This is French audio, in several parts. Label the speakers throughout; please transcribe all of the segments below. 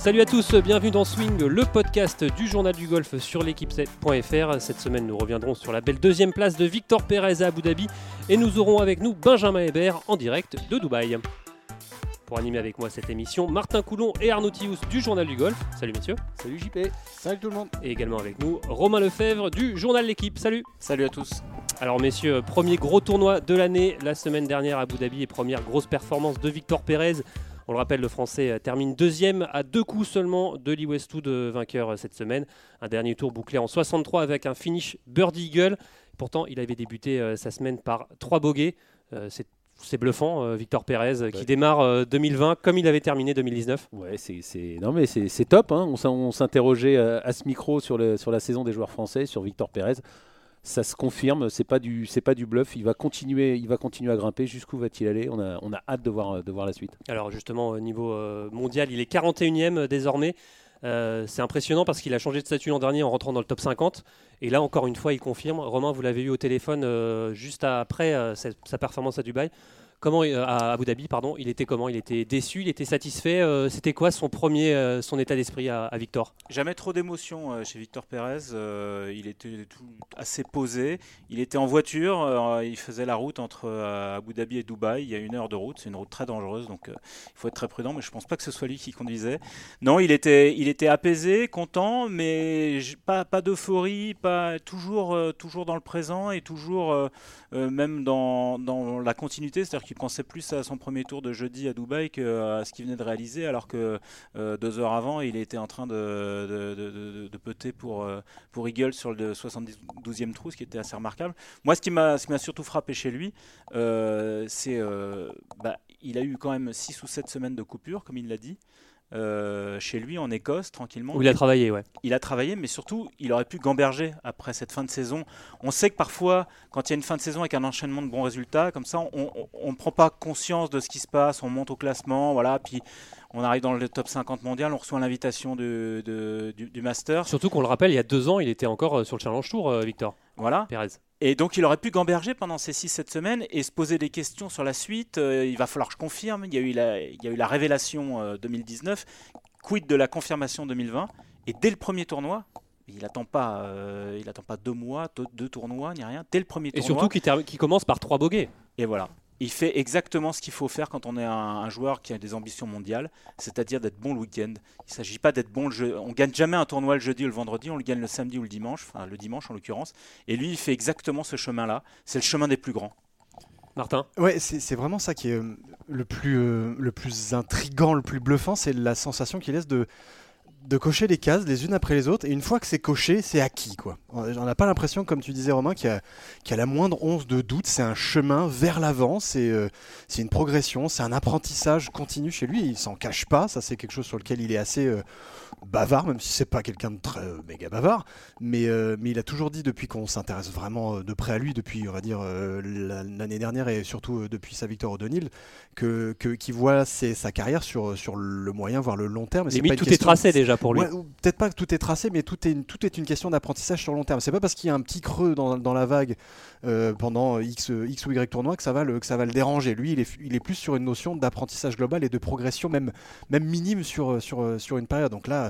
Speaker 1: Salut à tous, bienvenue dans Swing, le podcast du journal du golf sur l'équipe7.fr. Cette semaine, nous reviendrons sur la belle deuxième place de Victor Pérez à Abu Dhabi et nous aurons avec nous Benjamin Hébert en direct de Dubaï. Pour animer avec moi cette émission, Martin Coulon et Arnaud Thius du journal du golf. Salut messieurs.
Speaker 2: Salut JP.
Speaker 3: Salut tout le monde.
Speaker 1: Et également avec nous, Romain Lefebvre du journal L'équipe. Salut.
Speaker 4: Salut à tous.
Speaker 1: Alors messieurs, premier gros tournoi de l'année la semaine dernière à Abu Dhabi et première grosse performance de Victor Pérez. On le rappelle, le Français termine deuxième à deux coups seulement de Lee Westwood, vainqueur cette semaine. Un dernier tour bouclé en 63 avec un finish Birdie Eagle. Pourtant, il avait débuté euh, sa semaine par trois bogeys. Euh, c'est c'est bluffant, euh, Victor Pérez, euh, qui
Speaker 2: Ouais.
Speaker 1: démarre euh, 2020 comme il avait terminé 2019.
Speaker 2: Ouais, c'est, non mais c'est, top. hein. On, s'in- on s'interrogeait euh, à ce micro sur, le, sur la saison des joueurs français, sur Victor Pérez. Ça se confirme, c'est pas du, pas du bluff. Il va continuer, il va continuer à grimper. Jusqu'où va-t-il aller? On a, hâte de voir, la suite.
Speaker 1: Alors justement, au niveau euh, mondial, il est 41e désormais. Euh, c'est impressionnant parce qu'il a changé de statut l'an dernier en rentrant dans le top 50. Et là, encore une fois, il confirme. Romain, vous l'avez eu au téléphone euh, juste après euh, sa performance à Dubaï. Comment, euh, à Abu Dhabi, pardon, il était comment? Il était déçu, il était satisfait. euh, C'était quoi son premier, euh, son état d'esprit à, Victor?
Speaker 4: Jamais trop d'émotions euh, chez Victor Pérez. il était tout assez posé. Il était en voiture. il faisait la route entre Abu Dhabi et Dubaï. Il y a une heure de route. C'est une route très dangereuse. Donc il faut être très prudent. Mais je pense pas que ce soit lui qui conduisait. Non, il était, il était apaisé, content, mais pas, pas d'euphorie. Pas, toujours, toujours dans le présent et toujours même dans, dans la continuité. C'est-à-dire qu'il pensait plus à son premier tour de jeudi à Dubaï qu'à ce qu'il venait de réaliser. Alors que euh, deux heures avant, il était en train de, de, de, putter pour, euh, pour Eagle sur le 72e trou, ce qui était assez remarquable. Moi, ce qui m'a qui surtout frappé chez lui, euh, c'est euh, bah, a eu quand même 6 ou 7 semaines de coupure, comme il l'a dit. Euh, chez lui en Écosse tranquillement
Speaker 1: Où il a travaillé, ouais.
Speaker 4: il a travaillé, mais surtout, il aurait pu gamberger après cette fin de saison. On sait que parfois, quand il y a une fin de saison avec un enchaînement de bons résultats, comme ça, on ne prend pas conscience de ce qui se passe, on monte au classement, voilà, puis on arrive dans le top 50 mondial, on reçoit l'invitation du, du Master,
Speaker 1: Surtout qu'on le rappelle, il y a deux ans, il était encore euh, sur le Challenge Tour, euh, Victor
Speaker 4: voilà.
Speaker 1: Pérez.
Speaker 4: Et donc, il aurait pu gamberger pendant ces 6-7 semaines et se poser des questions sur la suite. Euh, il va falloir que je confirme. Il y a eu la, il y a eu la révélation euh, 2019. Quid de la confirmation 2020 Et dès le premier tournoi, il attend pas, euh, il attend pas deux mois, deux, tournois, ni rien. Dès le premier
Speaker 1: Et
Speaker 4: tournoi.
Speaker 1: surtout qui, qui commence par trois bogeys.
Speaker 4: Et voilà. Il fait exactement ce qu'il faut faire quand on est un, un joueur qui a des ambitions mondiales, c'est-à-dire d'être bon le week-end. Il ne s'agit pas d'être bon le jeu. On gagne jamais un tournoi le jeudi ou le vendredi, on le gagne le samedi ou le dimanche, enfin le dimanche en l'occurrence. Et lui, il fait exactement ce chemin-là. C'est le chemin des plus grands.
Speaker 1: Martin?
Speaker 3: Ouais, c'est c'est vraiment ça qui est euh, le plus, euh, le plus intrigant, le plus bluffant, c'est la sensation qu'il laisse de, de cocher les cases les unes après les autres. Et une fois que c'est coché, c'est acquis. quoi. On n'a pas l'impression, comme tu disais Romain, qu'il y, a- la moindre once de doute. C'est un chemin vers l'avant, c'est euh, une progression, c'est un apprentissage continu chez lui. Il s'en cache pas, ça c'est quelque chose sur lequel il est assez euh, bavard, même si c'est pas quelqu'un de très euh, méga bavard. Mais, euh, mais il a toujours dit depuis qu'on s'intéresse vraiment euh, de près à lui, depuis on va dire la- l'année dernière et surtout depuis sa victoire au Donil, que qu'il voit ses- sa carrière sur sur le moyen voire le long terme. Et
Speaker 1: Limite,
Speaker 3: pas
Speaker 1: tout est tracé déjà pour lui.
Speaker 3: Ouais, Peut-être pas que tout est tracé, mais tout est une, tout est une question d'apprentissage sur le long terme. C'est pas parce qu'il y a un petit creux dans, dans la vague pendant X, X ou Y tournoi que ça va le, que ça va le déranger. Lui, il est, il est plus sur une notion d'apprentissage global et de progression, même, même minime sur, sur, sur une période. Donc là,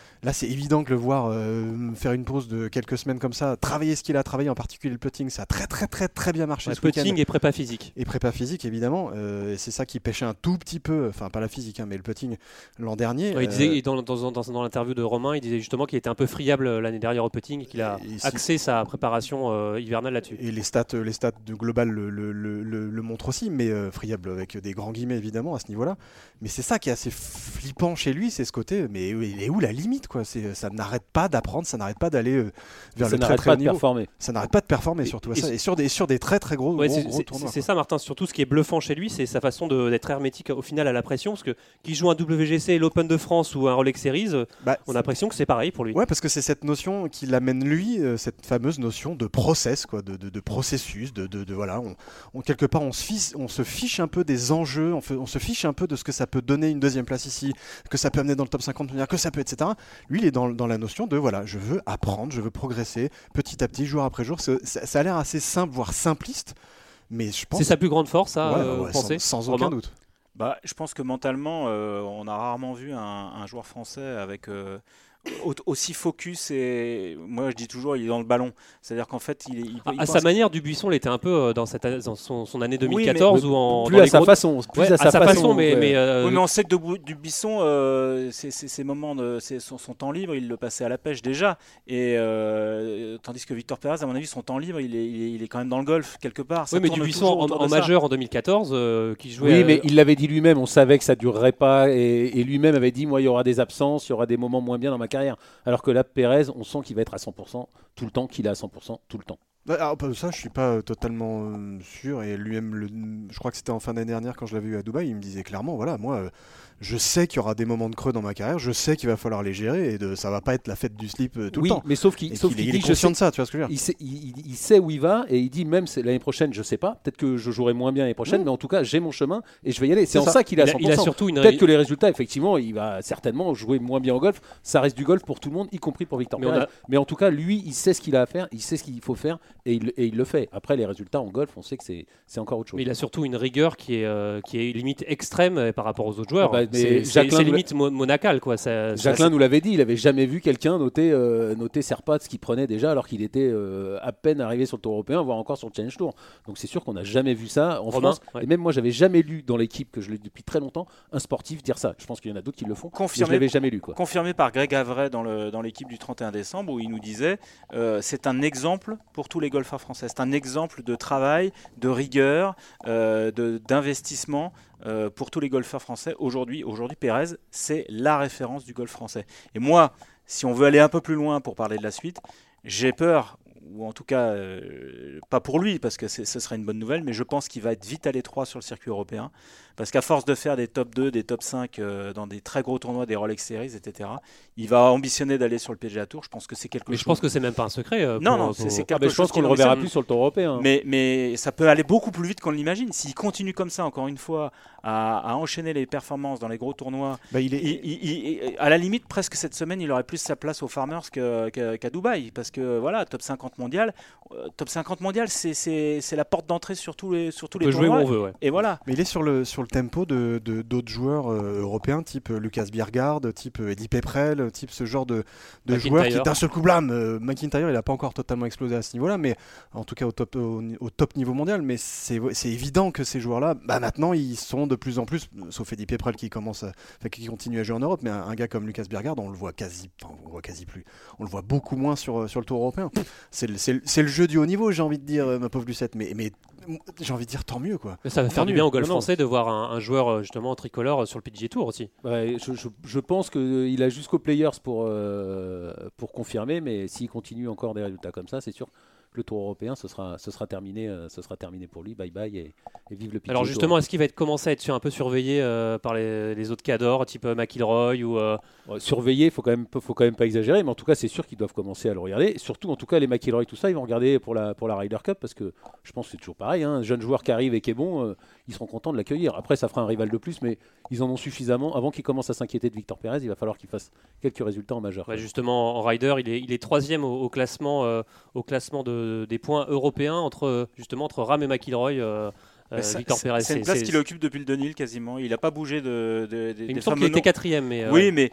Speaker 3: là c'est évident que le voir euh, faire une pause de quelques semaines comme ça, travailler ce qu'il a travaillé, en particulier le putting, ça a très très très très bien marché
Speaker 1: Ouais,
Speaker 3: ce
Speaker 1: putting et prépa physique.
Speaker 3: Et prépa physique, évidemment. Euh, c'est ça qui pêchait un tout petit peu, enfin pas la physique, hein, mais le putting l'an dernier.
Speaker 1: Ouais, il
Speaker 3: Euh,
Speaker 1: disait, et dans, dans, dans, dans l'interview de Romain, il disait justement qu'il était un peu friable euh, l'année dernière au putting et qu'il a
Speaker 3: Et
Speaker 1: axé sa préparation euh, hivernale là-dessus.
Speaker 3: Et les stats, les stats de global le, le, le- le- le montrent aussi, mais euh, friable avec des grands guillemets évidemment à ce niveau-là. Mais c'est ça qui est assez flippant chez lui, c'est ce côté. Mais il est où la limite quoi C'est ça n'arrête pas d'apprendre, ça n'arrête pas d'aller euh, vers
Speaker 2: ça
Speaker 3: le très
Speaker 2: n'arrête
Speaker 3: très
Speaker 2: pas
Speaker 3: haut
Speaker 2: de
Speaker 3: niveau.
Speaker 2: performer.
Speaker 3: Ça n'arrête pas de performer surtout
Speaker 1: et
Speaker 3: ça. Et sur des sur des très très gros,
Speaker 1: Ouais,
Speaker 3: gros,
Speaker 1: c'est-
Speaker 3: gros
Speaker 1: c'est
Speaker 3: tournois.
Speaker 1: c'est ça, Martin. Surtout, ce qui est bluffant chez lui, c'est sa façon de- d'être hermétique au final à la pression. Parce que qu'il joue un WGC, l'Open de France ou un Rolex Series, euh,
Speaker 3: Bah,
Speaker 1: on a l'impression que c'est pareil pour lui.
Speaker 3: Ouais, parce que c'est cette notion qui l'amène lui, euh, cette fameuse notion de process, quoi, de, de- de processus, de, voilà, on, on- quelque part on se, fiche, on se fiche un peu des enjeux, on, fait- on se fiche un peu de ce que ça peut donner une deuxième place ici, que ça peut amener dans le top 50 mondial, que ça peut, etc. Lui, il est dans, dans la notion de voilà, je veux apprendre, je veux progresser petit à petit, jour après jour. Ça, ça a l'air assez simple, voire simpliste, mais je pense.
Speaker 1: C'est sa plus grande force, ça,
Speaker 3: Ouais,
Speaker 1: euh,
Speaker 3: ouais,
Speaker 1: pensez
Speaker 3: sans, aucun doute.
Speaker 4: bah, Je pense que mentalement, euh, on a rarement vu un, un joueur français avec euh, aussi focus et moi je dis toujours il est dans le ballon. C'est-à-dire qu'en fait il, est- il,
Speaker 1: À,
Speaker 4: il
Speaker 1: à
Speaker 4: pense-
Speaker 1: sa manière, Dubuisson l'était un peu euh, dans, cette, année- dans son, son année
Speaker 4: Oui, mais-
Speaker 1: 2014 ou en
Speaker 2: plus
Speaker 1: dans
Speaker 2: à sa
Speaker 1: gros-
Speaker 2: façon, plus
Speaker 1: Ouais,
Speaker 2: à sa, façon,
Speaker 1: mais,
Speaker 2: ouais.
Speaker 1: mais, euh,
Speaker 4: Oui, mais on sait que de du Buisson, euh, c'est- c'est- ses moments de c'est son, son temps libre, il le passait à la pêche déjà. Et euh, tandis que Victor Pérez, à mon avis, son temps libre, il est, il est, il est quand même dans le golf quelque part. Ça
Speaker 1: oui, mais Dubuisson en, en majeur en 2014 euh, qui jouait.
Speaker 2: Oui,
Speaker 1: euh,
Speaker 2: mais il l'avait dit lui-même, on savait que ça durerait pas, et, et lui-même avait dit, moi, il y aura des absences, il y aura des moments moins bien dans ma carrière. Alors que là, Pérez, on sent qu'il va être à 100% tout le temps, qu'il est à 100% tout le temps.
Speaker 3: Bah, alors, bah, ça, je suis pas euh, totalement euh, sûr. Et lui-même, je crois que c'était en fin d'année dernière quand je l'avais vu à Dubaï, il me disait clairement, voilà, moi, euh, je sais qu'il y aura des moments de creux dans ma carrière, je sais qu'il va falloir les gérer et de, ça va pas être la fête du slip euh, tout
Speaker 2: oui,
Speaker 3: le temps.
Speaker 2: mais sauf qu'il
Speaker 3: est,
Speaker 2: sais,
Speaker 3: conscient de ça, tu vois ce que je veux dire
Speaker 2: il, sait, il- il- il sait où il va, et il dit même l'année prochaine, je sais pas, peut-être que je jouerai moins bien l'année prochaine,
Speaker 3: Oui.
Speaker 2: mais en tout cas, j'ai mon chemin et je vais y aller. C'est en
Speaker 3: ça.
Speaker 2: ça, qu'il
Speaker 1: a,
Speaker 2: 100%.
Speaker 1: il a surtout une.
Speaker 2: Peut-être que les résultats, effectivement, il va certainement jouer moins bien au golf. Ça reste du golf pour tout le monde, y compris pour Victor
Speaker 1: Mais a-
Speaker 2: Mais en tout cas, lui, il sait ce qu'il a à faire, il sait ce qu'il faut faire et il, et il le fait. Après, les résultats en golf, on sait que c'est c'est encore autre chose.
Speaker 1: Mais il a surtout une rigueur qui est, euh, qui est limite extrême euh, par rapport aux autres joueurs.
Speaker 2: Ah bah, mais
Speaker 1: c'est limite mo- monacal, quoi. Ça- ça-
Speaker 2: Jacqueline nous l'avait dit, il avait jamais vu quelqu'un noter, euh, noter Serpat ce qu'il prenait déjà alors qu'il était euh, à peine arrivé sur le Tour européen, voire encore sur le Challenge Tour. Donc c'est sûr qu'on n'a jamais vu ça en
Speaker 1: Romain,
Speaker 2: France.
Speaker 1: ouais.
Speaker 2: Et même moi, j'avais jamais lu dans l'équipe que je l'ai depuis très longtemps un sportif dire ça. Je pense qu'il y en a d'autres qui le font. mais je
Speaker 4: Confirmé,
Speaker 2: l'avais jamais lu quoi.
Speaker 4: confirmé par Greg Avray dans le- dans l'équipe du 31 décembre où il nous disait euh, c'est un exemple pour tous les golfeurs français. C'est un exemple de travail, de rigueur, euh, de- d'investissement euh, pour tous les golfeurs français. Aujourd'hui, aujourd'hui, Pérez, c'est la référence du golf français. Et moi, si on veut aller un peu plus loin pour parler de la suite, j'ai peur, ou en tout cas, euh, pas pour lui, parce que ce serait une bonne nouvelle, mais je pense qu'il va être vite à l'étroit sur le circuit européen. Parce qu'à force de faire des top 2, des top 5 euh, dans des très gros tournois, des Rolex Series, etc., il va ambitionner d'aller sur le PGA Tour. Je pense que c'est quelque
Speaker 1: Mais je
Speaker 4: chose.
Speaker 1: pense que c'est même pas un secret. euh,
Speaker 4: Non,
Speaker 1: pour-
Speaker 4: non,
Speaker 1: pour-
Speaker 4: c'est- c'est
Speaker 2: Ah,
Speaker 4: quelque
Speaker 2: mais je pense
Speaker 4: chose
Speaker 2: qu'on le reverra plus sur le Tour européen.
Speaker 4: Mais, mais ça peut aller beaucoup plus vite qu'on l'imagine. S'il continue comme ça, encore une fois, à, à enchaîner les performances dans les gros tournois,
Speaker 3: Bah, il est,
Speaker 4: il- il- il- à la limite, presque cette semaine, il aurait plus sa place aux Farmers que- qu'à Dubaï. Parce que voilà, top 50 mondial, euh, top 50 mondial, c'est- la porte d'entrée sur tous les, sur tous
Speaker 1: On
Speaker 4: les
Speaker 1: peut jouer où
Speaker 4: tournois.
Speaker 1: on veut, ouais.
Speaker 4: Et voilà.
Speaker 3: Mais il est sur le, sur le tempo de de- d'autres joueurs euh, européens, type euh, Lucas Biergard, type euh, Eddie Peprel, type ce genre de, de joueurs qui d'un seul coup blâme. McIntyre, il n'a pas encore totalement explosé à ce niveau-là, mais en tout cas au top, au, au top niveau mondial. Mais c'est c'est évident que ces joueurs-là, bah, maintenant, ils sont de plus en plus, sauf Eddie Peprel qui commence, à- enfin, qui continue à jouer en Europe, mais un, un gars comme Lucas Biergard, on le voit quasi, enfin, on le voit quasi plus. On le voit beaucoup moins sur, sur le Tour européen. C'est le, c'est le- c'est le jeu du haut niveau, j'ai envie de dire, ma pauvre Lucette. Mais, mais j'ai envie de dire tant mieux, quoi.
Speaker 1: Mais ça va faire du bien
Speaker 3: mieux.
Speaker 1: au golf
Speaker 2: Non, non.
Speaker 1: français de voir un, un joueur euh, justement tricolore euh, sur le PGA Tour aussi.
Speaker 2: Ouais, je, je- je pense qu'il a jusqu'aux players pour, euh, pour confirmer, mais s'il continue encore des résultats comme ça, c'est sûr que le Tour européen, ce sera, ce sera, terminé, euh, ce sera terminé pour lui. Bye bye et, et vive le PGA
Speaker 1: Alors
Speaker 2: Tour.
Speaker 1: justement, est-ce qu'il va être commencé à être un peu surveillé euh, par les, les autres cadors, type euh, McIlroy ou euh,
Speaker 2: Ouais, surveiller, faut quand même, faut quand même pas exagérer, mais en tout cas, c'est sûr qu'ils doivent commencer à le regarder. Surtout, en tout cas, les McIlroy, tout ça, ils vont regarder pour la, pour la Ryder Cup parce que je pense que c'est toujours pareil. hein, un jeune joueur qui arrive et qui est bon, euh, ils seront contents de l'accueillir. Après, ça fera un rival de plus, mais ils en ont suffisamment. Avant qu'ils commencent à s'inquiéter de Victor Pérez, il va falloir qu'il fasse quelques résultats en majeur.
Speaker 1: justement en rider, il est, troisième au, classement, euh, au classement de, des points européens entre justement entre Ram et McIlroy. euh, euh, Victor
Speaker 4: c'est-
Speaker 1: Pérez.
Speaker 4: C'est une place qu'il occupe depuis le 2000 quasiment. Il n'a pas bougé de, de- de-
Speaker 1: Il
Speaker 4: des
Speaker 1: me semble qu'il était
Speaker 4: noms.
Speaker 1: quatrième, mais euh,
Speaker 4: Oui,
Speaker 1: ouais.
Speaker 4: mais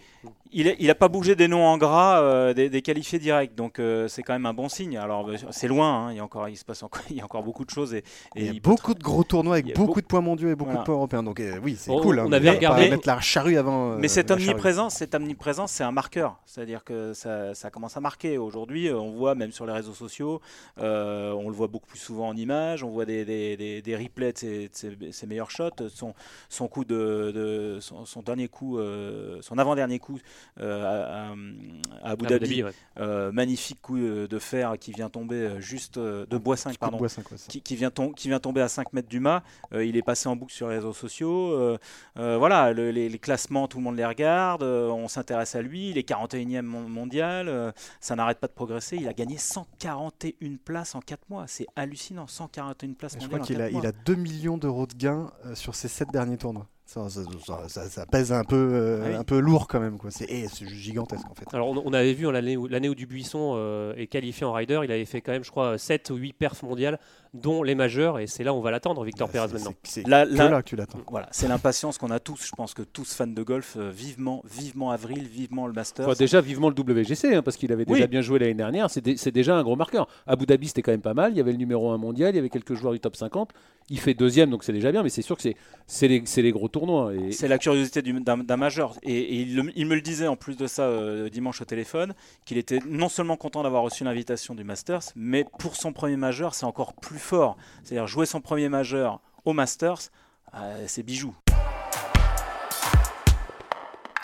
Speaker 4: il n'a pas bougé des noms en gras euh, des, des qualifiés directs, donc euh, c'est quand même un bon signe. Alors c'est loin, hein, il, y a encore, il se passe encore, il y a encore beaucoup de choses et, et
Speaker 3: il y a
Speaker 4: il
Speaker 3: beaucoup de gros tournois avec beaucoup
Speaker 4: beau-
Speaker 3: de points mondiaux et beaucoup
Speaker 4: Voilà.
Speaker 3: de points européens. Donc euh, oui, c'est
Speaker 1: On-
Speaker 3: cool. hein,
Speaker 1: on
Speaker 3: mais
Speaker 1: avait
Speaker 3: pas
Speaker 1: regardé-
Speaker 3: mettre la charrue avant. euh,
Speaker 4: Mais cette omniprésence, cette omniprésence, c'est un marqueur. C'est-à-dire que ça, ça commence à marquer. Aujourd'hui, on voit même sur les réseaux sociaux, euh, on le voit beaucoup plus souvent en images, on voit des, des, des- des de ses, de ses- ses meilleurs shots, son, son coup de, de- son, son dernier coup, euh, son avant-dernier coup euh, à, à- Abu
Speaker 1: Abu
Speaker 4: Dhabi,
Speaker 1: ouais.
Speaker 4: Euh, magnifique coup de fer qui vient tomber juste de bois 5
Speaker 3: Coup de
Speaker 4: pardon
Speaker 3: bois, cinq, ouais, ça.
Speaker 4: qui, qui vient tom- qui vient tomber à 5 mètres du mât. Il est passé en boucle sur les réseaux sociaux. Voilà, le- les, les classements, tout le monde les regarde. On s'intéresse à lui. Il est 41e mon- mondial. Ça n'arrête pas de progresser. Il a gagné 141 places en 4 mois. C'est hallucinant. 141 places
Speaker 3: Je crois qu'il il a 2 millions d'euros de gains euh, sur ses 7 derniers tournois. Ça, ça, ça- ça- ça pèse un peu, euh,
Speaker 4: Ah oui.
Speaker 3: un peu lourd quand même. quoi. C'est eh, c'est gigantesque en fait.
Speaker 1: Alors on, on avait vu hein, l'année où, l'année où Dubuisson euh, est qualifié en rider, il avait fait quand même je crois 7 ou 8 perfs mondiales dont les majeurs. Et c'est là où on va l'attendre, Victor Pérez maintenant.
Speaker 3: C'est
Speaker 4: Là,
Speaker 3: que
Speaker 4: là-
Speaker 3: là que tu l'attends.
Speaker 4: Voilà, c'est l'impatience qu'on a tous. Je pense que tous fans de golf, euh, vivement, vivement avril, vivement le Masters.
Speaker 2: Enfin, déjà vivement le WGC hein, parce qu'il avait déjà
Speaker 4: Oui.
Speaker 2: bien joué l'année dernière. C'est dé- c'est déjà un gros marqueur. Abu Dhabi c'était quand même pas mal. Il y avait le numéro 1 mondial, il y avait quelques joueurs du top 50. Il fait deuxième donc c'est déjà bien. Mais c'est sûr que c'est c'est les, c'est les gros tournois. Et,
Speaker 4: C'est la curiosité du- d'un d'un majeur. Et, et il, le- il me le disait en plus de ça euh, dimanche au téléphone, qu'il était non seulement content d'avoir reçu l'invitation du Masters, mais pour son premier majeur, c'est encore plus fort. C'est-à-dire jouer son premier majeur au Masters, euh, c'est bijou.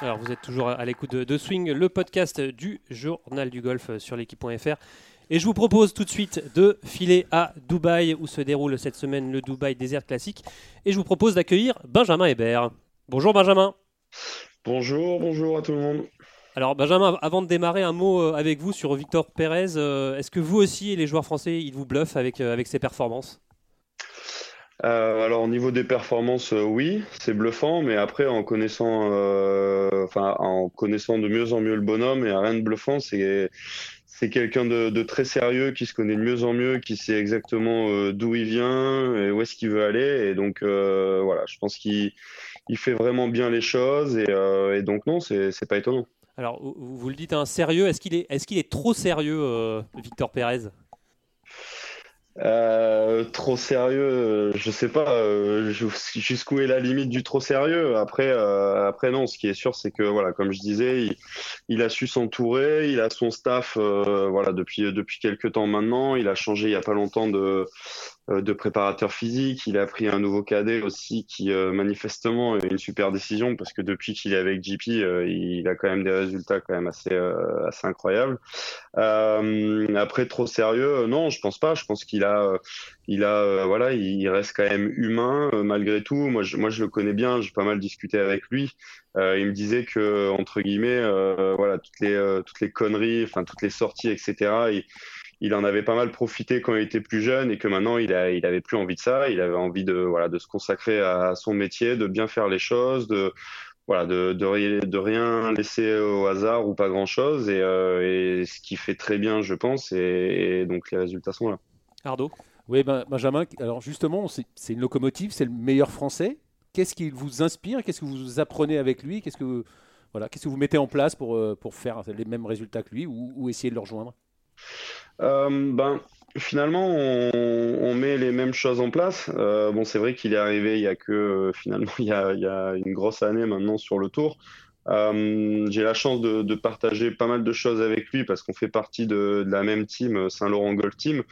Speaker 1: Alors vous êtes toujours à l'écoute de, de Swing, le podcast du journal du golf sur l'équipe.fr. Et je vous propose tout de suite de filer à Dubaï où se déroule cette semaine le Dubaï Desert Classic. Et je vous propose d'accueillir Benjamin Hébert. Bonjour Benjamin.
Speaker 5: Bonjour, bonjour à tout le monde.
Speaker 1: Alors Benjamin, avant de démarrer, un mot euh, avec vous sur Victor Pérez. Euh, Est-ce que vous aussi et les joueurs français, ils vous bluffent avec, euh, avec ses performances?
Speaker 5: Alors au niveau des performances, oui, c'est bluffant, mais après en connaissant, de mieux en mieux le bonhomme, a rien de bluffant, c'est quelqu'un de, très sérieux qui se connaît de mieux en mieux, qui sait exactement d'où il vient et où est-ce qu'il veut aller, et donc voilà, je pense qu'il il fait vraiment bien les choses, et, et donc non, c'est pas étonnant.
Speaker 1: Alors vous, le dites, un sérieux. Est-ce qu'il est, trop sérieux, euh, Victor Pérez?
Speaker 5: Euh, trop sérieux, euh, je sais pas jus- jusqu'où est la limite du trop sérieux? Après, après non, ce qui est sûr, c'est que voilà, comme je disais, il, a su s'entourer, il a son staff, voilà, depuis depuis quelques temps maintenant. Il a changé il y a pas longtemps de de préparateur physique. Il a pris un nouveau cadet aussi qui euh, manifestement est une super décision parce que depuis qu'il est avec JP, euh, il a quand même des résultats quand même assez euh, assez incroyables. Euh, après trop sérieux, euh, non, je pense pas. Je pense qu'il a euh, il a euh, voilà, il reste quand même humain euh, malgré tout. Moi je, moi je le connais bien, j'ai pas mal discuté avec lui. Euh, il me disait que entre guillemets euh, voilà toutes les euh, toutes les conneries, enfin toutes les sorties etc. il en avait pas mal profité quand il était plus jeune et que maintenant il a, il avait plus envie de ça. Il avait envie de, voilà, de se consacrer à son métier, de bien faire les choses, de, voilà, de, de, ri- de rien laisser au hasard ou pas grand chose. Et, euh, et ce qui fait très bien, je pense. Et, et donc les résultats sont là.
Speaker 1: Ardo?
Speaker 2: Oui, ben, Benjamin, alors justement, c'est une locomotive, c'est le meilleur français. Qu'est-ce qui vous inspire? Qu'est-ce que vous apprenez avec lui? Qu'est-ce que vous, voilà, qu'est-ce que vous mettez en place pour, euh, pour faire les mêmes résultats que lui ou, ou essayer de le rejoindre?
Speaker 5: Euh, ben, finalement, on, met les mêmes choses en place. Euh, bon, c'est vrai qu'il est arrivé il y a que euh, finalement il y a, une grosse année maintenant sur le tour. J'ai la chance de, partager pas mal de choses avec lui parce qu'on fait partie de, la même team, Saint-Laurent Golf Team.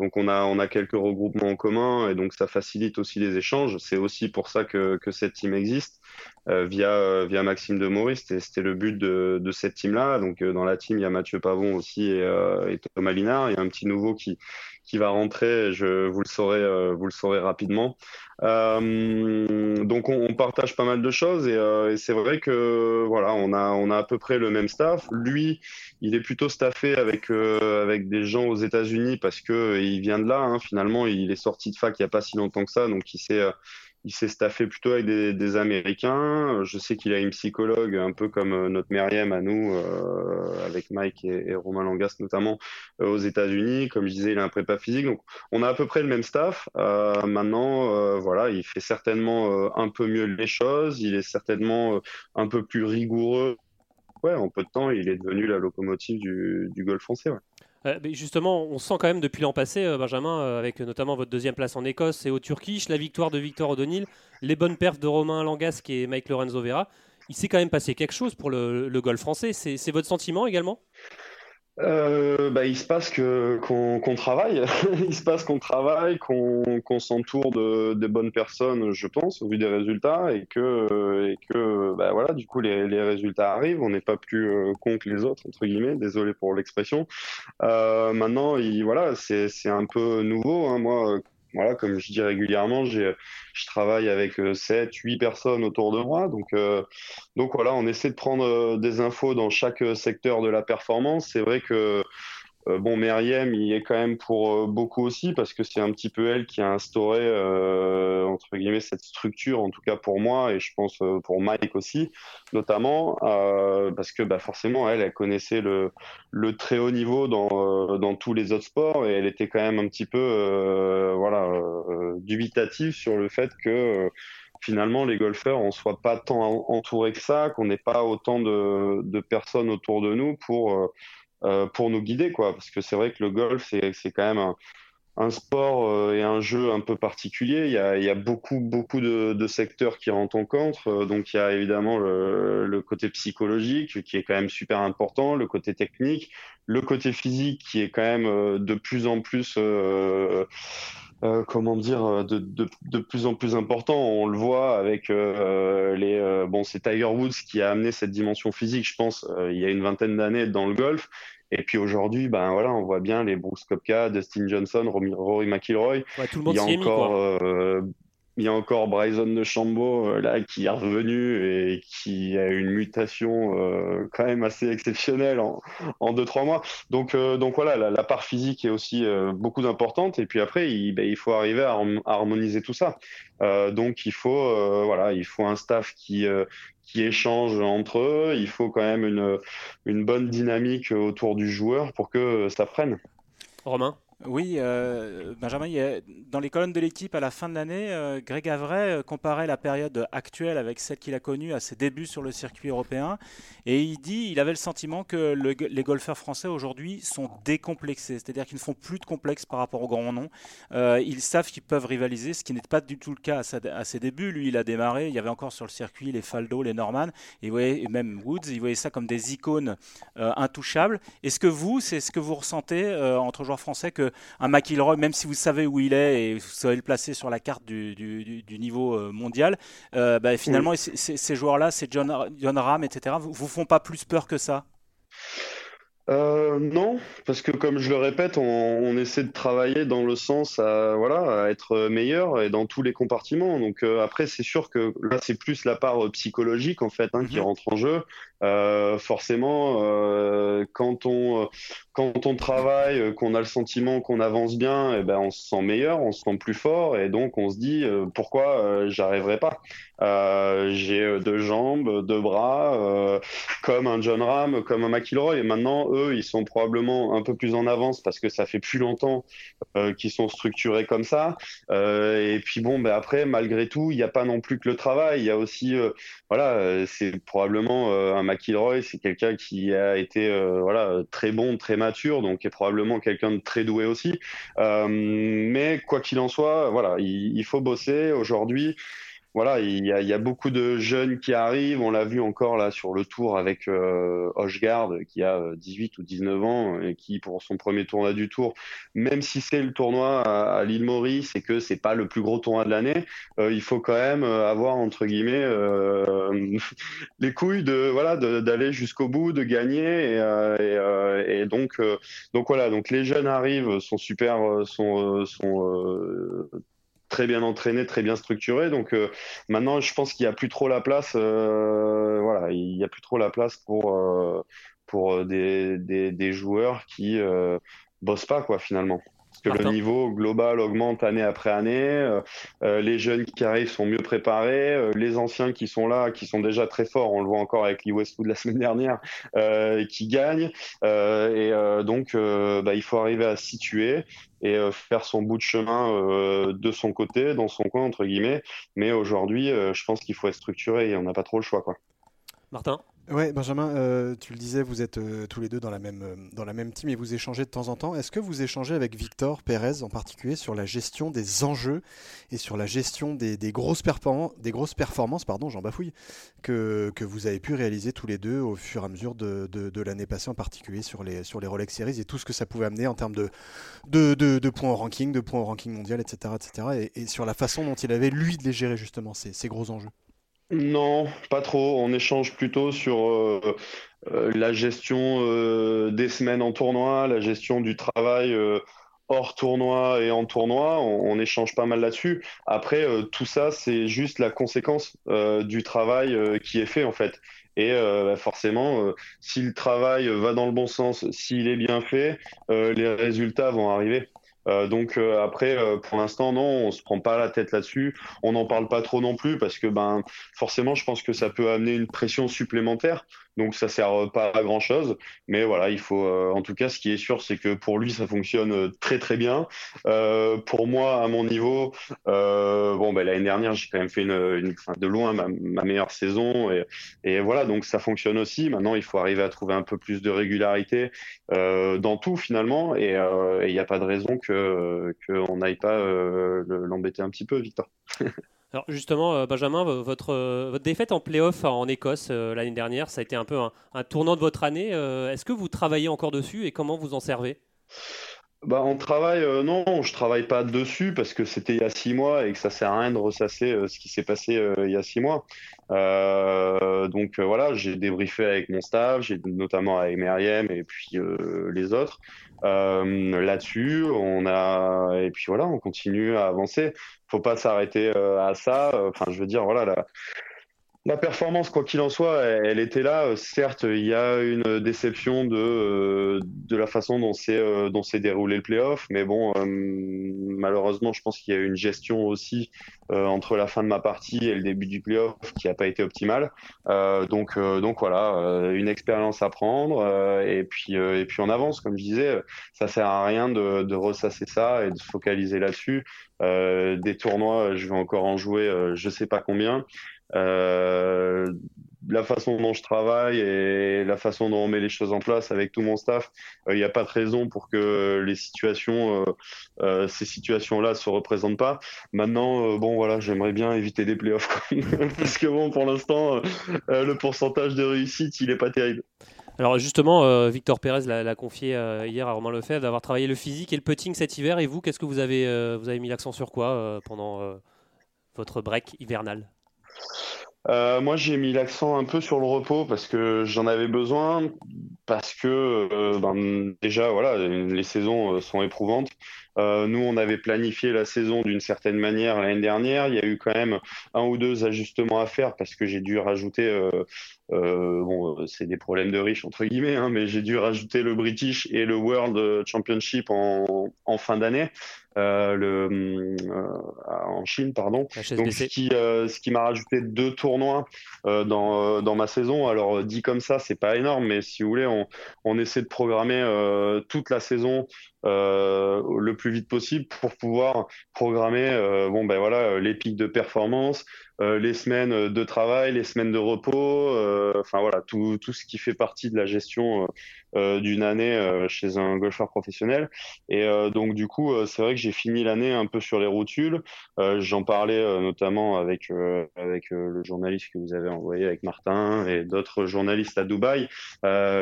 Speaker 5: Donc on a, on a quelques regroupements en commun et donc ça facilite aussi les échanges. C'est aussi pour ça que, que cette team existe euh, via, euh, via Maxime de Maurice. C'était, le but de, de cette team-là. Donc euh, dans la team, il y a Mathieu Pavon aussi et, euh, et Thomas Linard. Il y a un petit nouveau qui, qui va rentrer. Je, vous, le saurez, euh, vous le saurez rapidement. Euh, donc on, on partage pas mal de choses et, euh, et c'est vrai que voilà, on a, on a à peu près le même staff. Lui, il est plutôt staffé avec, avec des gens aux États-Unis parce que il vient de là. Hein, finalement, il est sorti de fac il n'y a pas si longtemps que ça, donc il s'est il s'est staffé plutôt avec des, des Américains. Je sais qu'il a une psychologue, un peu comme euh, notre Meriem à nous, euh, avec Mike et, Romain Langas notamment, euh, aux États-Unis. Comme je disais, il a un prépa physique. Donc, on a à peu près le même staff. Euh, maintenant, euh, voilà, il fait certainement euh, un peu mieux les choses. Il est certainement euh, un peu plus rigoureux. Ouais, en peu de temps, il est devenu la locomotive du, du golf français. Ouais.
Speaker 1: Euh, justement, on sent quand même depuis l'an passé, euh, Benjamin, euh, avec notamment votre deuxième place en Écosse et au Turkish, la victoire de Victor O'Donnell, les bonnes perfs de Romain Langasque et Mike Lorenzo Vera. Il s'est quand même passé quelque chose pour le, le golf français. C'est votre sentiment également?
Speaker 5: Euh, bah, il se passe que qu'on travaille, il se passe qu'on travaille, qu'on s'entoure de des bonnes personnes, je pense, au vu des résultats, et que et que bah voilà, du coup les les résultats arrivent. On n'est pas plus euh, con que les autres entre guillemets. Désolé pour l'expression. Euh, maintenant, il, voilà, c'est un peu nouveau. Hein. Moi, voilà, comme je dis régulièrement, j'ai je travaille avec euh, 7, 8 personnes autour de moi. Donc, euh, donc voilà, on essaie de prendre euh, des infos dans chaque euh, secteur de la performance. C'est vrai que Euh, bon, Meriem, il est quand même pour euh, beaucoup aussi parce que c'est un petit peu elle qui a instauré euh, entre guillemets cette structure, en tout cas pour moi et je pense pour Mike aussi, notamment parce que bah, forcément elle, elle connaissait le, le très haut niveau dans, dans tous les autres sports et elle était quand même un petit peu voilà dubitative sur le fait que finalement les golfeurs on soit pas tant entouré que ça, qu'on n'ait pas autant de, de, personnes autour de nous pour euh, pour nous guider, quoi. Parce que c'est vrai que le golf, c'est quand même un, un sport euh, et un jeu un peu particulier. Il y a, il y a beaucoup, beaucoup de, de, secteurs qui rentrent en contre. Euh, donc, il y a évidemment le, le, côté psychologique qui est quand même super important, le côté technique, le côté physique qui est quand même de plus en plus euh, euh, comment dire, euh, de, de, de, plus en plus important. On le voit avec euh, les. bon, c'est Tiger Woods qui a amené cette dimension physique, je pense, il y a une vingtaine d'années dans le golf. Et puis aujourd'hui, ben voilà, on voit bien les Brooks Koepka, Dustin Johnson, Rory McIlroy.
Speaker 1: Ouais, tout le monde
Speaker 5: il y a encore
Speaker 1: mis,
Speaker 5: il y a encore Bryson de Chambaud euh, là qui est revenu et qui a une mutation euh, quand même assez exceptionnelle en, en deux trois mois. Donc euh, voilà, la, part physique est aussi beaucoup importante et puis après il, ben, faut arriver à, harmoniser tout ça. donc il faut voilà, il faut un staff qui qui échange entre eux. Il faut quand même une une bonne dynamique autour du joueur pour que ça prenne.
Speaker 1: Romain?
Speaker 4: Oui, euh, Benjamin, dans les colonnes de l'équipe à la fin de l'année, euh, Greg Avray euh, comparait la période actuelle avec celle qu'il a connue à ses débuts sur le circuit européen. Et il dit il avait le sentiment que les golfeurs français aujourd'hui sont décomplexés, c'est-à-dire qu'ils ne font plus de complexes par rapport aux grands noms. ils savent qu'ils peuvent rivaliser, ce qui n'est pas du tout le cas à, ses débuts. Lui, il a démarré, il y avait encore sur le circuit les Faldo, les Norman, et, voyait, même Woods, il voyait ça comme des icônes intouchables. Est-ce que vous, c'est ce que vous ressentez entre joueurs français que un McIlroy, même si vous savez où il est et vous savez le placer sur la carte du, niveau euh, mondial, euh, bah, finalement, ces joueurs-là, c'est John, John Ram, etc., vous, vous font pas plus peur que ça?
Speaker 5: Euh, non, parce que comme je le répète, on, essaie de travailler dans le sens à voilà à être meilleur et dans tous les compartiments. Donc après, c'est sûr que là, c'est plus la part psychologique en fait hein, qui mhm. rentre en jeu. Euh, forcément, euh, quand on quand on travaille, qu'on a le sentiment qu'on avance bien, et eh ben on se sent meilleur, on se sent plus fort, et donc on se dit euh, pourquoi euh, j'arriverai pas? Euh, j'ai deux jambes, deux bras, comme un John Ram, comme un McIlroy. Et maintenant, eux, ils sont probablement un peu plus en avance parce que ça fait plus longtemps qu'ils sont structurés comme ça. et puis bon, ben après, malgré tout, il n'y a pas non plus que le travail. Il y a aussi, voilà, c'est probablement un McIlroy, c'est quelqu'un qui a été euh, voilà très bon, très mature, donc est probablement quelqu'un de très doué aussi. Euh, mais quoi qu'il en soit, voilà, il faut bosser aujourd'hui voilà, il y, a, il y, a, beaucoup de jeunes qui arrivent. On l'a vu encore là sur le tour avec euh, Hochgard qui a 18 euh, ou 19 ans et qui pour son premier tournoi du tour, même si c'est le tournoi à, l'île Maurice et que c'est pas le plus gros tournoi de l'année, euh, il faut quand même avoir entre guillemets euh, les couilles de voilà d'aller jusqu'au bout, de gagner et, et, et donc donc voilà donc les jeunes arrivent, sont super, sont sont très bien entraîné, très bien structuré. Donc euh, maintenant, je pense qu'il n'y a plus trop la place. Euh, voilà, il n'y a plus la place pour euh, pour des, des, des, joueurs qui bossent pas quoi finalement que le niveau global augmente année après année. Euh, euh, les jeunes qui arrivent sont mieux préparés. Euh, les anciens qui sont là, qui sont déjà très forts, on le voit encore avec Lee Westwood la semaine dernière, qui gagnent. et donc, bah, il faut arriver à se situer et faire son bout de chemin de son côté, dans son coin, entre guillemets. Mais aujourd'hui, je pense qu'il faut être structuré et on n'a pas trop le choix. Quoi.
Speaker 1: Martin?
Speaker 3: Ouais, Benjamin, euh, tu le disais, vous êtes euh, tous les deux dans la même euh, dans la même team et vous échangez de temps en temps. Est-ce que vous échangez avec Victor Pérez en particulier sur la gestion des enjeux et sur la gestion des, grosses performances, des grosses performances, pardon, j'en bafouille, que, vous avez pu réaliser tous les deux au fur et à mesure de, l'année passée, en particulier sur les sur les Rolex Series et tout ce que ça pouvait amener en termes de points au ranking, de points au ranking mondial, etc., etc. Et, et, sur la façon dont il avait lui de les gérer justement ces, ces gros enjeux?
Speaker 5: Non, pas trop. On échange plutôt sur euh, euh, la gestion euh, des semaines en tournoi, la gestion du travail hors tournoi et en tournoi, on, échange pas mal là-dessus. Après, tout ça, c'est juste la conséquence du travail qui est fait en fait. Et bah, forcément, si le travail va dans le bon sens, s'il est bien fait, les résultats vont arriver. Euh, donc euh, après, euh, pour l'instant, non, on se prend pas la tête là-dessus. On n'en parle pas trop non plus parce que ben forcément, je pense que ça peut amener une pression supplémentaire. Donc ça sert pas à grand chose. Mais voilà, il faut. en tout cas, ce qui est sûr, c'est que pour lui, ça fonctionne très très bien. pour moi, à mon niveau, bon, ben l'année dernière, j'ai quand même fait une, une de loin ma, ma meilleure saison et, voilà, donc ça fonctionne aussi. Maintenant, il faut arriver à trouver un peu plus de régularité dans tout finalement, et il n'y a pas de raison que qu'on n'aille pas euh, l'embêter un petit peu, Victor.
Speaker 1: Alors justement, euh, Benjamin, euh, votre défaite en playoff en Écosse l'année dernière, ça a été un peu un, tournant de votre année. Est-ce que vous travaillez encore dessus et comment vous en servez?
Speaker 5: Bah, on travaille, non, je travaille pas dessus parce que c'était il y a six mois et que ça sert à rien de ressasser ce qui s'est passé il y a six mois. donc voilà, j'ai débriefé avec mon staff, j'ai notamment avec Meriem et puis les autres. Euh, là-dessus, on a et puis voilà, on continue à avancer. Faut pas s'arrêter euh, à ça. Enfin, je veux dire, voilà, la, la performance, quoi qu'il en soit, elle, était là. Certes, il y a une déception de, euh, de la façon dont s'est euh, dont s'est déroulé le playoff, mais bon, euh, malheureusement, je pense qu'il y a eu une gestion aussi entre la fin de ma partie et le début du playoff qui n'a pas été optimale. donc donc voilà, une expérience à prendre et puis et puis on avance, comme je disais. Ça sert à rien de, de ressasser ça et de se focaliser là-dessus. des tournois, je vais encore en jouer, je sais pas combien. Euh, la façon dont je travaille et la façon dont on met les choses en place avec tout mon staff, il euh, n'y a pas de raison pour que euh ces situations-là se représentent pas. Maintenant, bon voilà, j'aimerais bien éviter des playoffs parce que bon, pour l'instant, le pourcentage de réussite, il est pas terrible.
Speaker 1: Alors justement, Victor Pérez l'a confié hier à Romain Lefebvre d'avoir travaillé le physique et le putting cet hiver. Et vous, qu'est-ce que vous avez, vous avez mis l'accent sur quoi pendant votre break hivernal?
Speaker 5: Euh, moi, j'ai mis l'accent un peu sur le repos parce que j'en avais besoin, parce que euh, ben, déjà, voilà, les saisons euh, sont éprouvantes. nous, on avait planifié la saison d'une certaine manière l'année dernière. Il y a eu quand même un ou deux ajustements à faire parce que j'ai dû rajouter, bon, c'est des problèmes de riches entre guillemets, hein, mais j'ai dû rajouter le British et le World Championship en, en fin d'année. Euh, le, euh, en Chine, pardon. Donc, ce qui, euh, ce qui m'a rajouté deux tournois dans, dans ma saison. Alors, dit comme ça, c'est pas énorme, mais si vous voulez, on, on essaie de programmer toute la saison le plus vite possible pour pouvoir programmer bon ben voilà les pics de performance les semaines de travail les semaines de repos enfin voilà tout, tout ce qui fait partie de la gestion euh, d'une année euh, chez un golfeur professionnel. Et euh, donc du coup, c'est vrai que j'ai fini l'année un peu sur les rotules. J'en parlais notamment avec avec le journaliste que vous avez envoyé avec Martin et d'autres journalistes à Dubaï.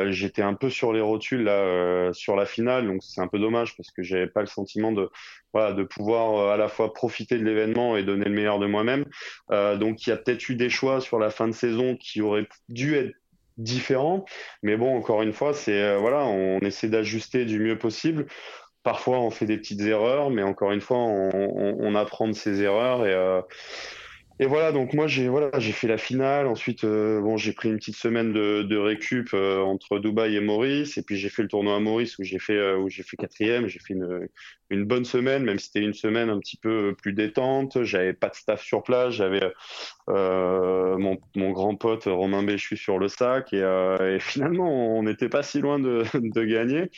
Speaker 5: J'étais un peu sur les rotules là sur la finale, donc c'est un peu dommage parce que j'avais pas le sentiment de voilà, de pouvoir à la fois profiter de l'événement et donner le meilleur de moi-même. Euh, donc il y a peut-être eu des choix sur la fin de saison qui auraient dû être différent. Mais bon, encore une fois, c'est euh, voilà, on essaie d'ajuster du mieux possible. Parfois, on fait des petites erreurs, mais encore une fois, on, apprend de ces erreurs et euh, et voilà, donc moi j'ai voilà, j'ai fait la finale. Ensuite, euh, bon, j'ai pris une petite semaine de, de récup euh, entre Dubaï et Maurice, et puis j'ai fait le tournoi à Maurice où j'ai fait euh, où j'ai fait quatrième. J'ai fait une, une bonne semaine, même si c'était une semaine un petit peu plus détente. J'avais pas de staff sur place, j'avais mon, mon, grand pote Romain Béchu sur le sac, et, et finalement on n'était pas si loin de, de gagner.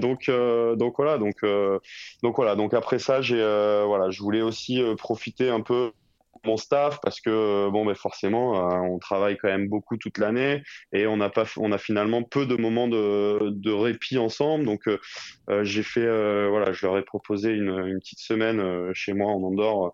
Speaker 5: donc donc voilà, donc donc voilà, donc après ça j'ai voilà, je voulais aussi profiter un peu mon staff parce que euh, bon, mais forcément, euh, on travaille quand même beaucoup toute l'année et on n'a pas, on a finalement peu de moments de, de répit ensemble. Donc, euh, j'ai fait, voilà, je leur ai proposé une, une petite semaine chez moi en Andorre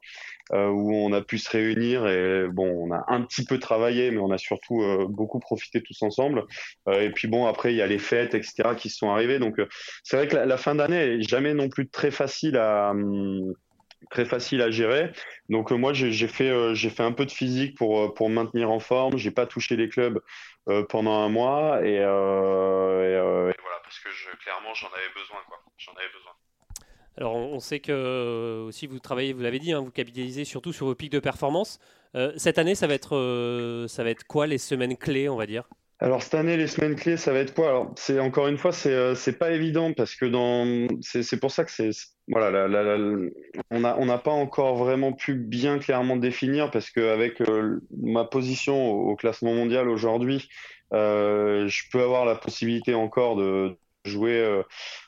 Speaker 5: où on a pu se réunir et bon, on a un petit peu travaillé, mais on a surtout beaucoup profité tous ensemble. et puis bon, après, il y a les fêtes, etc., qui sont arrivées. Donc, c'est vrai que la, la fin d'année est jamais non plus très facile à hum, très facile à gérer. Donc euh, moi j'ai fait euh, j'ai fait un peu de physique pour euh, pour maintenir en forme. J'ai pas touché les clubs pendant un mois et, voilà parce que clairement j'en avais besoin. J'en avais besoin.
Speaker 1: Alors on, sait que aussi vous travaillez, vous l'avez dit, hein, vous capitalisez surtout sur vos pics de performance. cette année, ça va être ça va être quoi les semaines clés, on va dire?
Speaker 5: Alors cette année, les semaines clés, ça va être quoi? Alors c'est encore une fois, c'est euh, c'est pas évident parce que dans c'est pour ça que c'est voilà, on n'a on n'a pas encore vraiment pu bien clairement définir parce qu'avec euh, ma position au, classement mondial aujourd'hui, euh, je peux avoir la possibilité encore de jouer.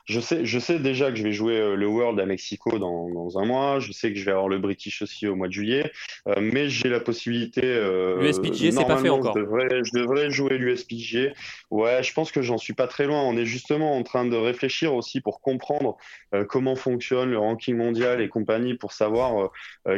Speaker 5: Je sais, je sais déjà que je vais jouer euh, le World à Mexico dans, dans, un mois. Je sais que je vais avoir le British aussi au mois de juillet. Euh, mais j'ai la possibilité.
Speaker 1: L'USPG, c'est pas fait encore.
Speaker 5: Je devrais, je devrais jouer l'USPG. Ouais, je pense que j'en suis pas très loin. On est justement en train de réfléchir aussi pour comprendre comment fonctionne le ranking mondial et compagnie pour savoir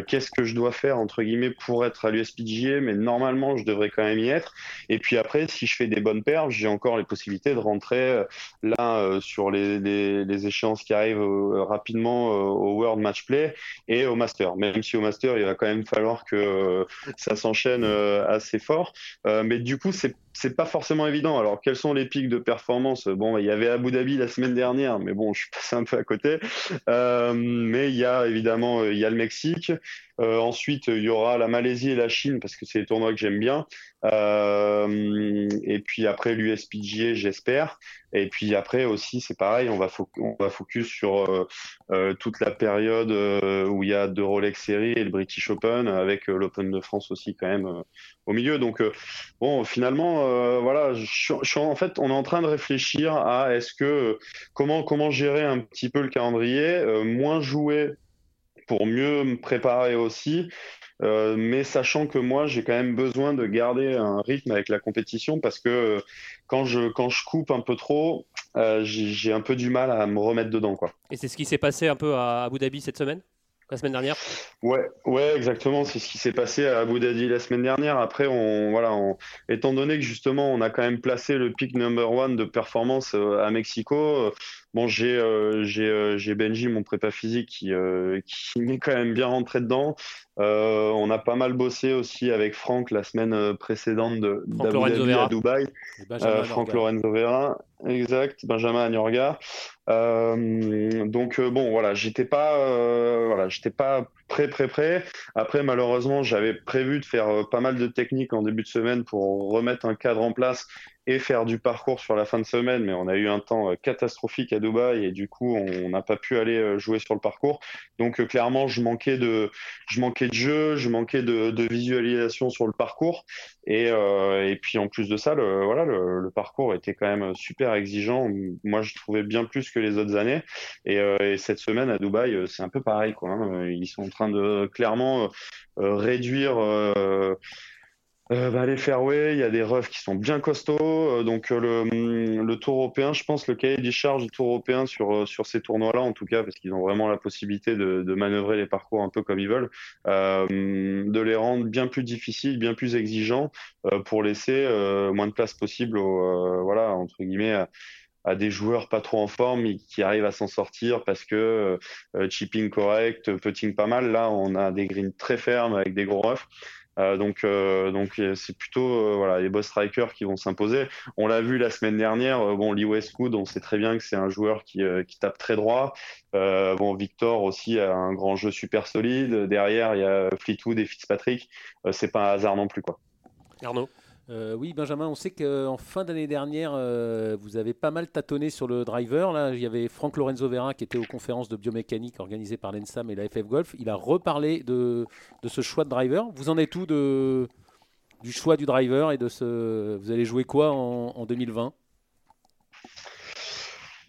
Speaker 5: qu'est-ce que je dois faire entre guillemets pour être à l'USPG. Mais normalement, je devrais quand même y être. Et puis après, si je fais des bonnes perfs, j'ai encore les possibilités de rentrer là euh, sur les, les, échéances qui arrivent euh, rapidement euh, au World Match Play et au Master. Même si au Master, il va quand même falloir que ça s'enchaîne assez fort. mais du coup, c'est c'est pas forcément évident. Alors, quels sont les pics de performance? Bon, il y avait Abu Dhabi la semaine dernière, mais bon, je suis passé un peu à côté. mais il y a évidemment, il y a le Mexique. ensuite, il y aura la Malaisie et la Chine parce que c'est les tournois que j'aime bien. Euh, et puis après l'USPGA, j'espère. Et puis après aussi, c'est pareil, on va, on va focus sur euh, euh, toute la période où il y a deux Rolex Series et le British Open, avec l'Open de France aussi quand même au milieu. Donc bon, finalement, voilà, je, en fait, on est en train de réfléchir à est-ce que comment comment gérer un petit peu le calendrier, moins jouer pour mieux me préparer aussi euh, mais sachant que moi, j'ai quand même besoin de garder un rythme avec la compétition parce que euh, quand je, quand je coupe un peu trop, euh, j'ai un peu du mal à me remettre dedans. Quoi.
Speaker 1: Et c'est ce qui s'est passé un peu à Abu Dhabi cette semaine? La semaine dernière?
Speaker 5: Ouais, ouais, exactement. C'est ce qui s'est passé à Abu Dhabi la semaine dernière. Après, on, voilà, étant donné que justement, on a quand même placé le pic number one de performance à Mexico, Bon, j'ai euh, euh, j'ai Benji, mon prépa physique, qui, euh, qui m'est quand même bien rentré dedans. on a pas mal bossé aussi avec Franck la semaine précédente de
Speaker 1: Dhabi
Speaker 5: à Dubaï. Franck Lorenzo Vera, exact, Benjamin Agnorga. donc bon, voilà, j'étais pas, voilà, j'étais pas prêt, prêt, prêt. Après, malheureusement, j'avais prévu de faire pas mal de techniques en début de semaine pour remettre un cadre en place et faire du parcours sur la fin de semaine, mais on a eu un temps euh, catastrophique à Dubaï et du coup on n'a pas pu aller euh, jouer sur le parcours. Donc euh, clairement je manquais de, je manquais de jeu, je manquais de, visualisation sur le parcours et, et, puis en plus de ça, le, voilà, le, parcours était quand même super exigeant. Moi je trouvais bien plus que les autres années et, et cette semaine à Dubaï c'est un peu pareil quoi. Hein. Ils sont en train de clairement réduire euh, bah, les fairways, il y a des roughs qui sont bien costauds. Euh, donc euh, le, le, tour européen, je pense le cahier des charges du tour européen sur, euh, sur ces tournois-là, en tout cas, parce qu'ils ont vraiment la possibilité de, de, manœuvrer les parcours un peu comme ils veulent, de les rendre bien plus difficiles, bien plus exigeants, pour laisser moins de place possible, aux, voilà, entre guillemets, à, des joueurs pas trop en forme et qui arrivent à s'en sortir parce que chipping correct, putting pas mal. Là, on a des greens très fermes avec des gros roughs. Euh, donc, euh, donc euh, c'est plutôt voilà les boss strikers qui vont s'imposer. On l'a vu la semaine dernière. bon, Lee Westwood, on sait très bien que c'est un joueur qui, qui tape très droit. bon, Victor aussi a un grand jeu super solide. Derrière, il y a Fleetwood et Fitzpatrick. c'est pas un hasard non plus quoi.
Speaker 1: Arnaud?
Speaker 2: Euh, oui, Benjamin, on sait qu'en fin d'année dernière, euh, vous avez pas mal tâtonné sur le driver. Là, il y avait Franck Lorenzo Vera qui était aux conférences de biomécanique organisées par l'ENSAM et la FF Golf. Il a reparlé de, ce choix de driver. Vous en êtes où de, du choix du driver et de ce. Vous allez jouer quoi en 2020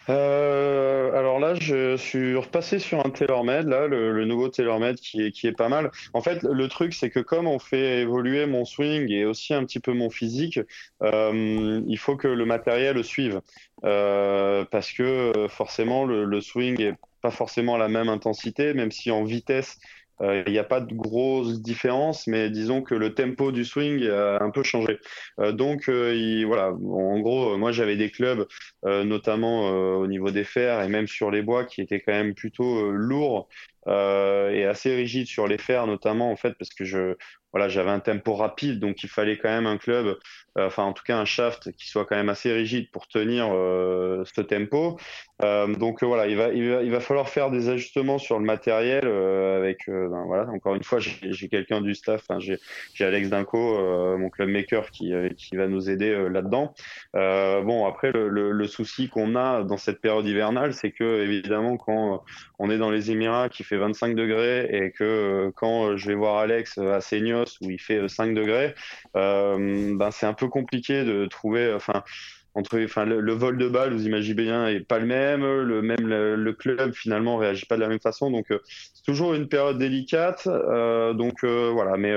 Speaker 5: euh, alors là, je suis repassé sur un TaylorMade, là, le, nouveau TaylorMade qui est, qui est pas mal. En fait, le truc, c'est que comme on fait évoluer mon swing et aussi un petit peu mon physique, euh, il faut que le matériel suive. Euh, parce que forcément, le, le swing est pas forcément à la même intensité, même si en vitesse, il n'y a pas de grosse différence, mais disons que le tempo du swing a un peu changé. Euh, donc euh, voilà, en gros, moi j'avais des clubs, notamment au niveau des fers et même sur les bois, qui étaient quand même plutôt lourds et assez rigide sur les fers notamment en fait parce que je voilà, j'avais un tempo rapide, donc il fallait quand même un club, euh, enfin en tout cas un shaft qui soit quand même assez rigide pour tenir euh, ce tempo. Euh, donc voilà, il va, il va, falloir faire des ajustements sur le matériel avec, ben, voilà, encore une fois, j'ai quelqu'un du staff, j'ai Alex Dinko, mon club maker qui, qui va nous aider là-dedans. bon, après le, le, le souci qu'on a dans cette période hivernale, c'est que évidemment quand on est dans les Émirats qui fait 25 degrés et que quand je vais voir Alex à Seignos où il fait 5 euh, degrés, euh, ben c'est un peu compliqué de trouver. Enfin, entre enfin le, vol de balle vous imaginez bien est pas le même le même le, club finalement réagit pas de la même façon donc euh, c'est toujours une période délicate donc voilà mais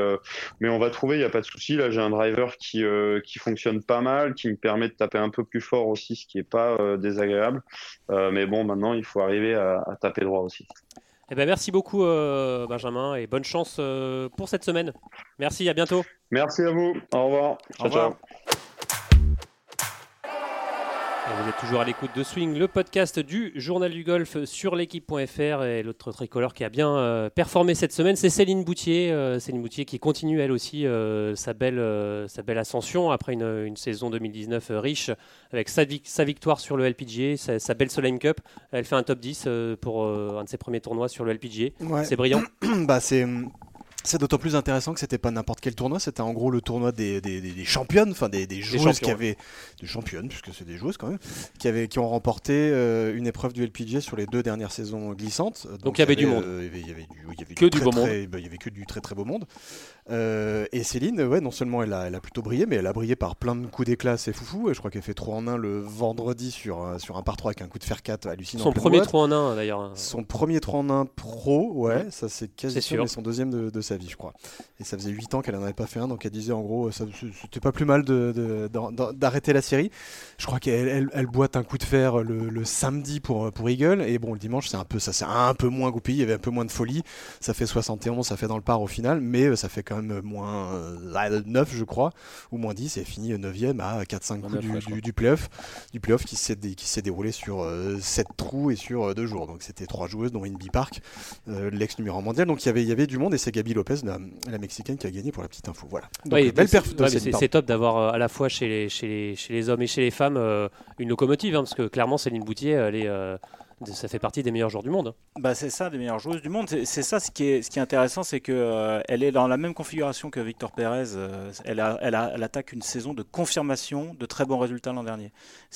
Speaker 5: mais on va trouver il y a pas de souci là j'ai un driver qui qui fonctionne pas mal qui me permet de taper un peu plus fort aussi ce qui est pas désagréable mais bon maintenant il faut arriver à taper droit aussi
Speaker 1: eh ben, merci beaucoup, euh, Benjamin, et bonne chance euh, pour cette semaine. Merci, à bientôt.
Speaker 5: Merci à vous. Au revoir.
Speaker 1: Au revoir. Vous êtes toujours à l'écoute de Swing, le podcast du Journal du Golf sur l'équipe.fr. Et l'autre tricolore qui a bien euh, performé cette semaine, c'est Céline Boutier. Euh, Céline Boutier qui continue elle aussi euh, sa, belle, sa belle ascension après une, saison 2019 riche avec sa, sa, victoire sur le LPGA, sa, belle Solheim Cup. Elle fait un top 10 pour un de ses premiers tournois sur le LPGA. C'est brillant.
Speaker 3: bah, c'est c'est d'autant plus intéressant que c'était pas n'importe quel tournoi, c'était en gros le tournoi des, des, des championnes, enfin des, joueuses qui avaient des championnes puisque c'est des joueuses quand même, qui avaient qui ont remporté euh, une épreuve du LPGA sur les deux dernières saisons glissantes.
Speaker 1: Donc, il y avait du monde.
Speaker 3: il y avait, du,
Speaker 1: que du beau monde.
Speaker 3: Bah, il y avait que du très très beau monde. Euh, et Céline, ouais, non seulement elle a, elle a plutôt brillé, mais elle a brillé par plein de coups d'éclat, c'est foufou. Et je crois qu'elle fait 3 en 1 le vendredi sur, sur un par 3 avec un coup de fer 4 hallucinant.
Speaker 1: Son premier 3 en 1 d'ailleurs.
Speaker 3: Son premier 3 en 1 pro, ouais, ça c'est quasi sûr, mais son deuxième de, de sa vie, je crois. Et ça faisait 8 ans qu'elle n'en avait pas fait un, donc elle disait en gros, c'était pas plus mal d'arrêter la série. Je crois qu'elle elle, boite un coup de fer le, samedi pour, pour Eagle, et bon, le dimanche, c'est un peu, ça c'est un peu moins goupillé, il y avait un peu moins de folie. Ça fait 71, ça fait dans le par au final, mais euh, ça fait quand même moins 9, euh, je crois, ou moins 10, et fini 9ème à 4-5 coups du, du, playoff, du playoff qui s'est déroulé sur 7 euh, trous et sur 2 jours. Donc c'était 3 joueuses, dont Inby Park, l'ex numéro 1 mondial. Donc il y avait, il y avait du monde, et c'est Gabi Lopez, la, la mexicaine qui a gagné pour la petite info. Voilà.
Speaker 1: c'est top d'avoir euh, à la fois chez les, chez, les, chez les hommes et chez les femmes euh, une locomotive, hein, parce que clairement Céline Boutier, elle est, euh, ça fait partie des meilleurs joueurs du monde.
Speaker 4: Bah c'est ça, des meilleures joueuses du monde. C'est ça ce qui est, ce qui est intéressant, c'est que euh, elle est dans la même configuration que Victor Pérez. Euh, elle, a, elle, a, elle, attaque une saison de confirmation de très bons résultats l'an dernier.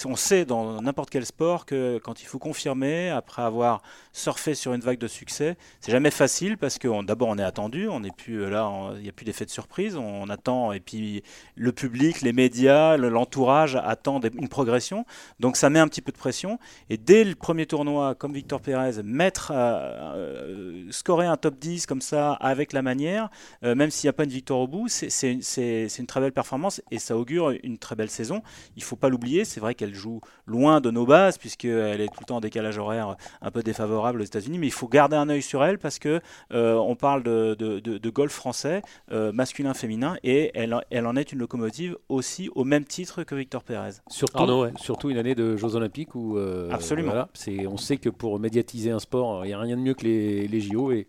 Speaker 4: On sait dans n'importe quel sport que quand il faut confirmer, après avoir surfé sur une vague de succès, c'est jamais facile parce que d'abord on est attendu, on n'est plus euh, là, il n'y a plus d'effet de surprise, on, attend et puis le public, les médias, l'entourage attendent une progression. Donc ça met un petit peu de pression et dès le premier tournoi comme Victor Pérez mettre, euh, euh, scorer un top 10 comme ça avec la manière, même s'il n'y a pas une victoire au bout, c'est une très belle performance et ça augure une très belle saison. Il faut pas l'oublier, c'est vrai qu'elle joue loin de nos bases puisqu'elle est tout le temps en décalage horaire un peu défavorable aux États-Unis, mais il faut garder un œil sur elle parce que on parle de, de, golf français, masculin, féminin, et elle, elle en est une locomotive aussi au même titre que Victor Pérez.
Speaker 2: Surtout, surtout une année de Jeux Olympiques où
Speaker 4: Absolument.
Speaker 2: Voilà, on sait que pour médiatiser un sport, il n'y a rien de mieux que les, les JO. Et,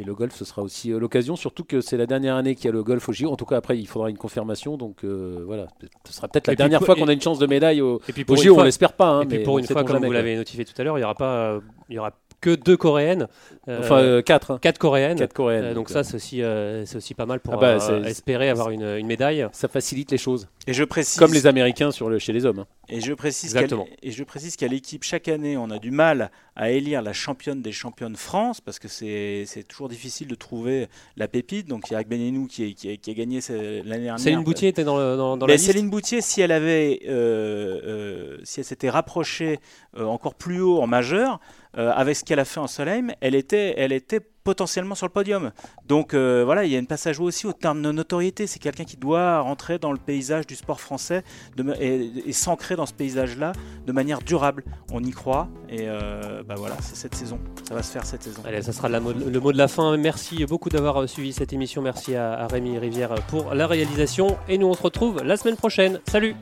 Speaker 2: et le golf, ce sera aussi euh, l'occasion, surtout que c'est la dernière année qu'il y a le golf au JO. En tout cas, après, il faudra une confirmation. Donc euh, voilà, ce sera peut-être la dernière fois qu'on a une chance de médaille au, et puis pour JO. on l'espère pas. Hein,
Speaker 1: et puis pour une fois, comme vous l'avez notifié tout à l'heure, il n'y aura pas, il y aura que deux coréennes.
Speaker 2: Euh, enfin, quatre. Hein.
Speaker 1: Quatre coréennes.
Speaker 2: Quatre coréennes.
Speaker 1: donc, ça, c'est aussi, c'est aussi pas mal pour ah bah, espérer avoir une, une, médaille.
Speaker 2: Ça facilite les choses.
Speaker 4: Et je précise.
Speaker 2: Comme les Américains sur le, chez les hommes. Hein.
Speaker 4: Et je précise qu'à l'équipe chaque année, on a du mal à élire la championne des championnes France parce que c'est toujours difficile de trouver la pépite. Donc il y a Benenou qui, qui, qui, a gagné l'année dernière.
Speaker 1: Céline Boutier était dans, le, dans, dans la liste.
Speaker 4: Céline Boutier, si elle avait, euh, euh, si elle s'était rapprochée euh, encore plus haut en majeur, avec ce qu'elle a fait en Soleil, elle était, elle était potentiellement sur le podium. Donc euh, voilà, il y a une passage aussi au terme de notoriété. C'est quelqu'un qui doit rentrer dans le paysage du sport français et, s'ancrer dans ce paysage-là de manière durable. On y croit et euh, bah voilà, c'est cette saison. Ça va se faire cette saison.
Speaker 1: Allez, ça sera le mot de la fin. Merci beaucoup d'avoir suivi cette émission. Merci à, à Rémi Rivière pour la réalisation. Et nous, on se retrouve la semaine prochaine. Salut